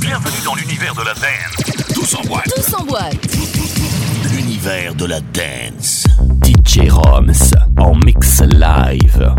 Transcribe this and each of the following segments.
Bienvenue dans l'univers de la dance. Tous en boîte. Tous en boîte. L'univers de la dance. DJ Roms en mix live.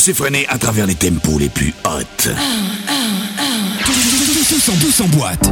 S'effréner à travers les tempos les plus boîte.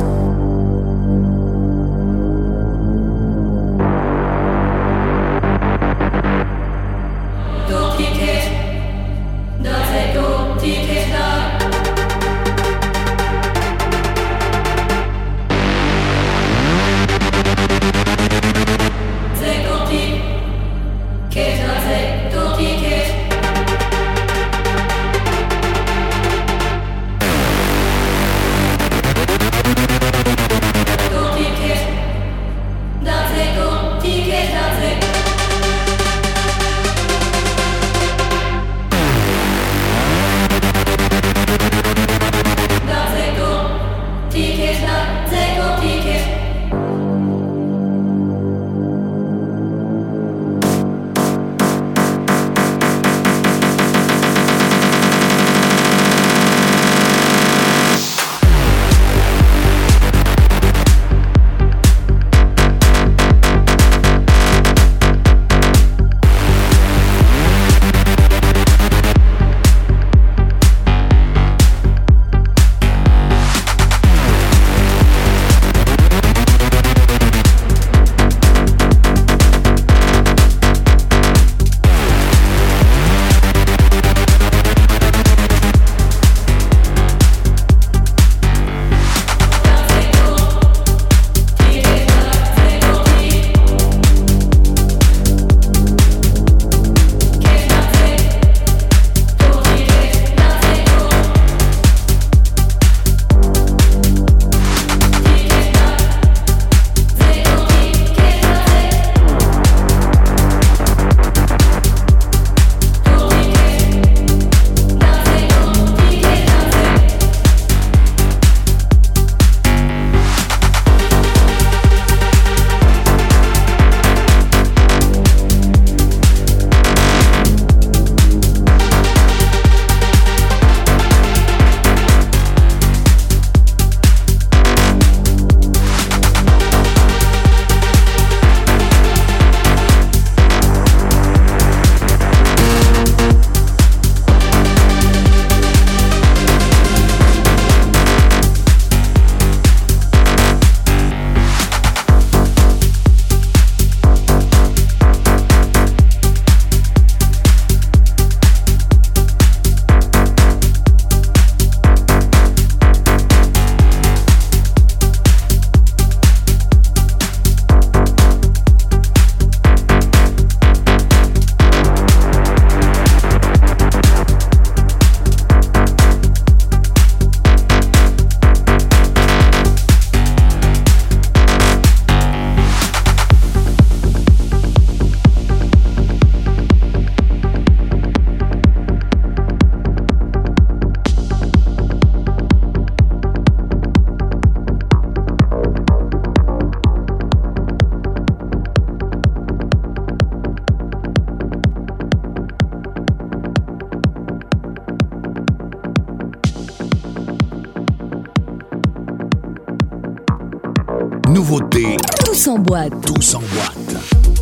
En boîte. Tous en boîte.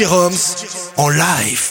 Jérôme en live.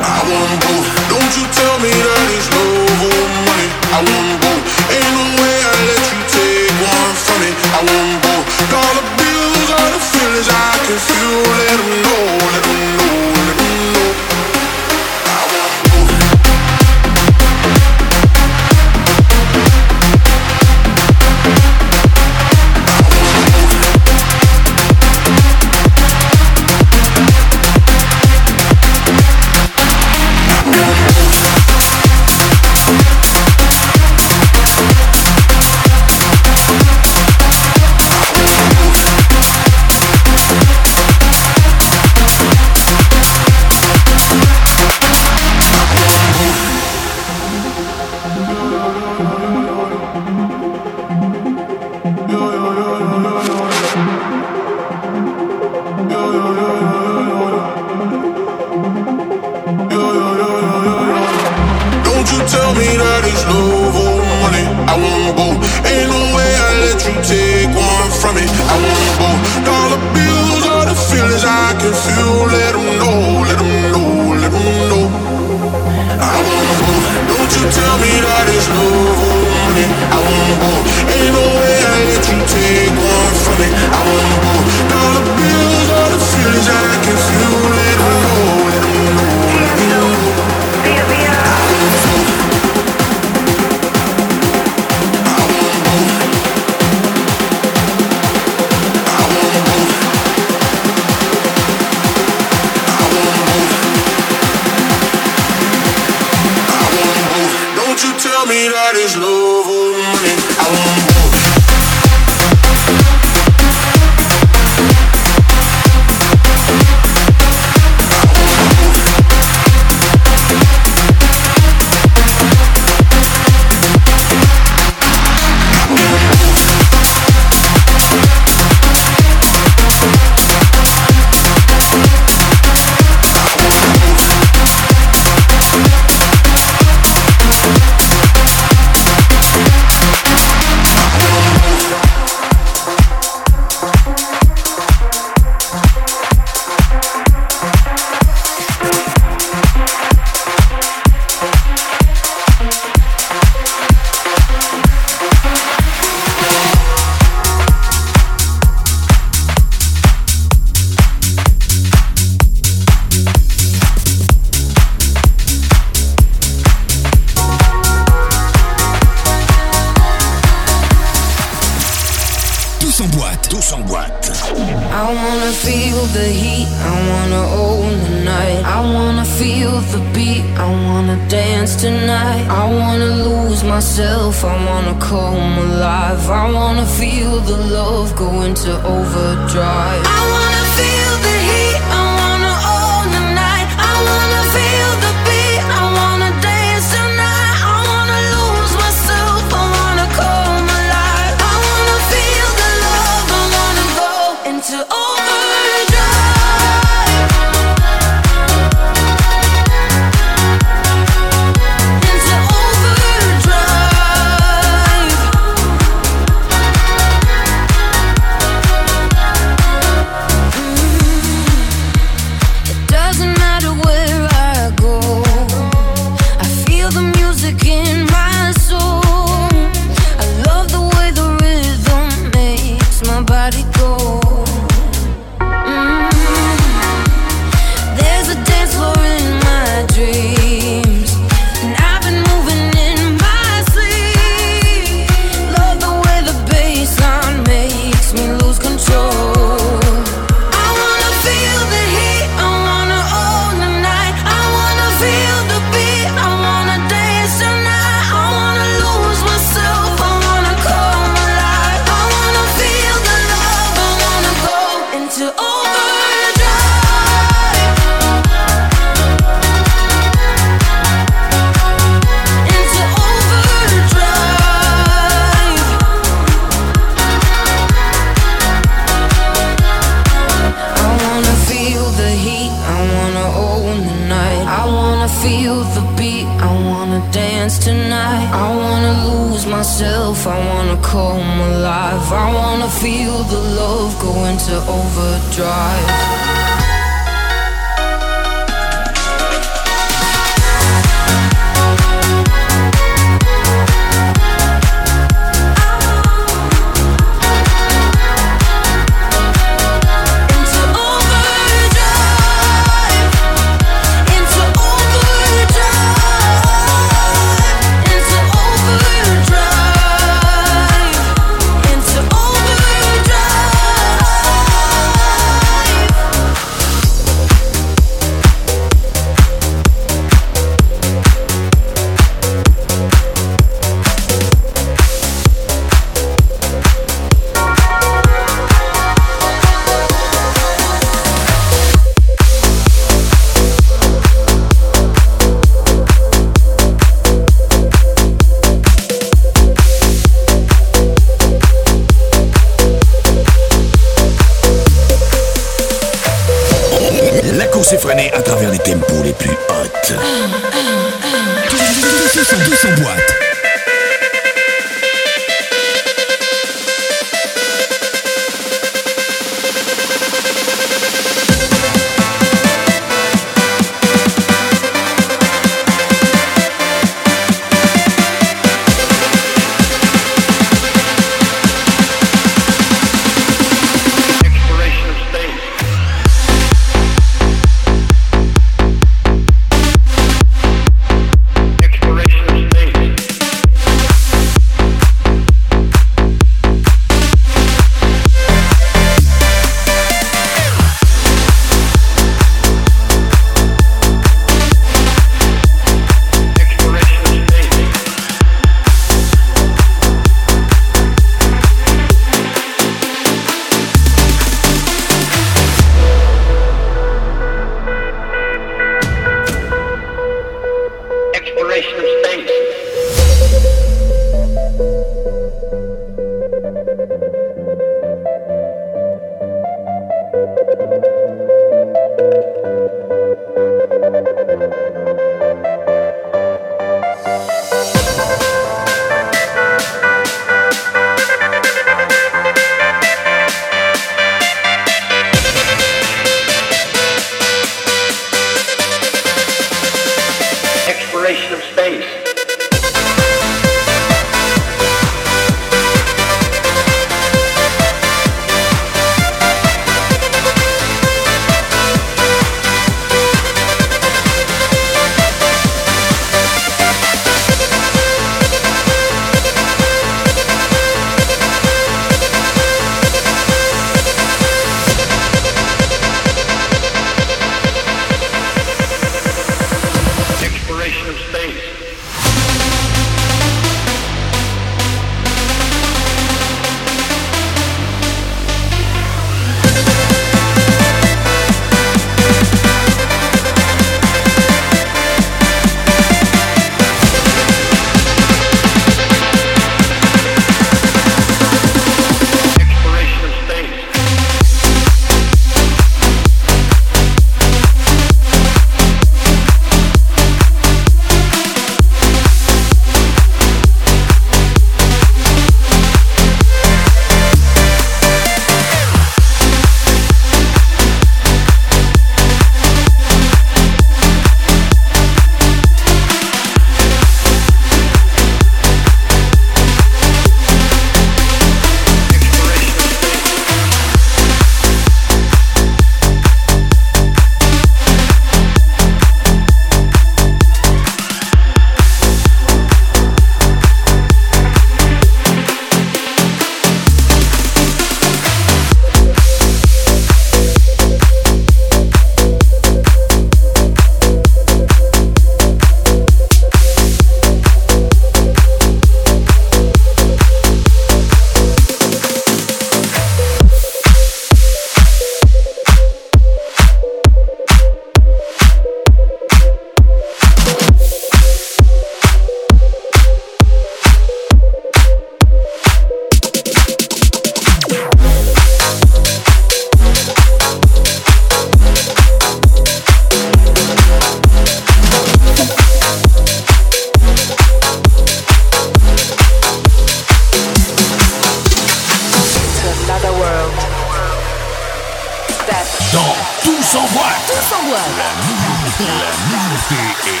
dans Tous en boîte. Tous. La nouveauté, la nouveauté est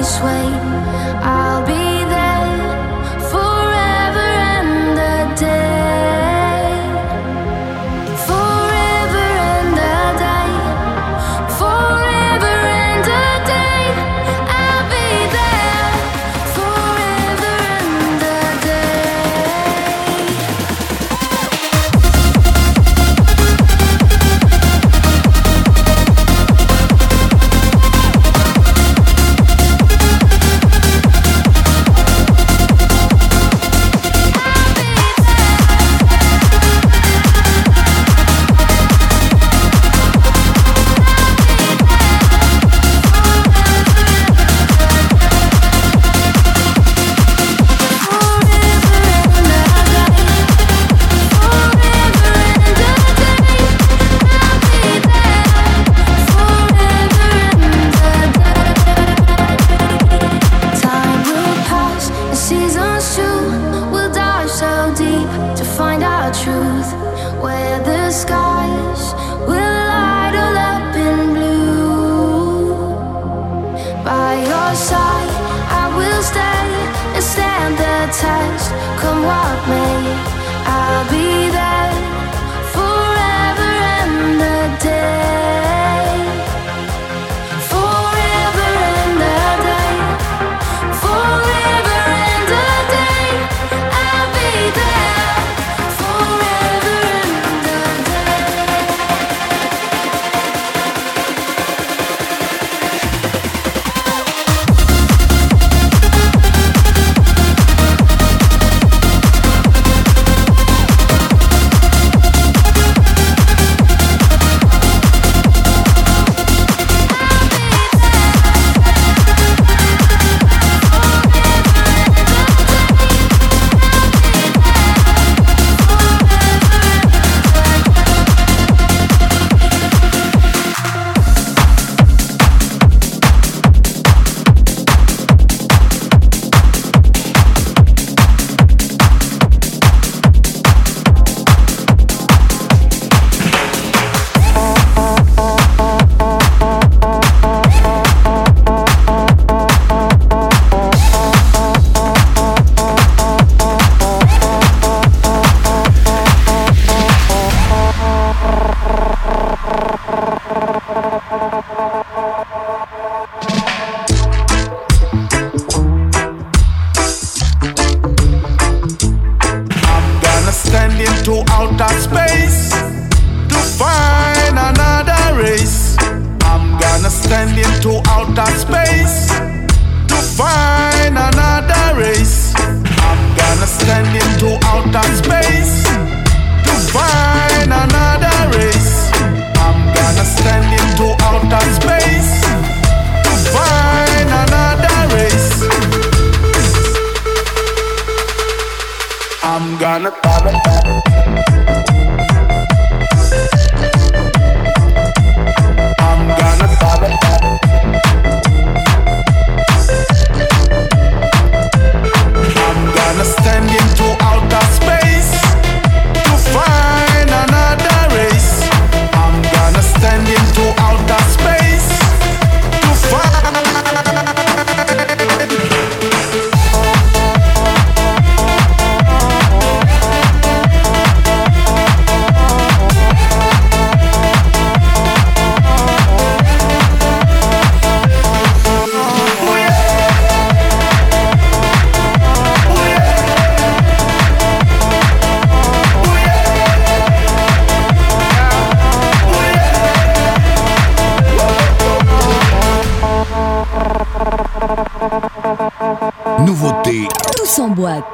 this way. I'll be.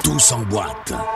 Tous en boîte.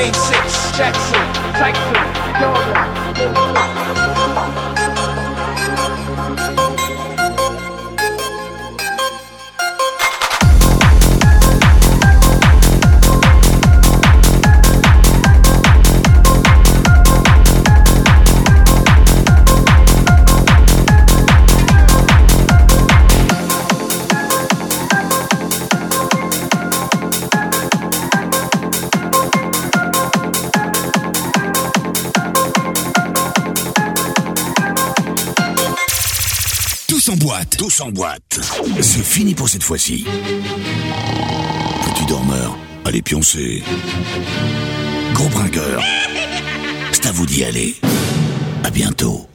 Game 6, Jackson, Tyson, Tous C'est fini pour cette fois-ci. Petit dormeur, allez pioncer. Gros brinqueur, c'est à vous d'y aller. À bientôt.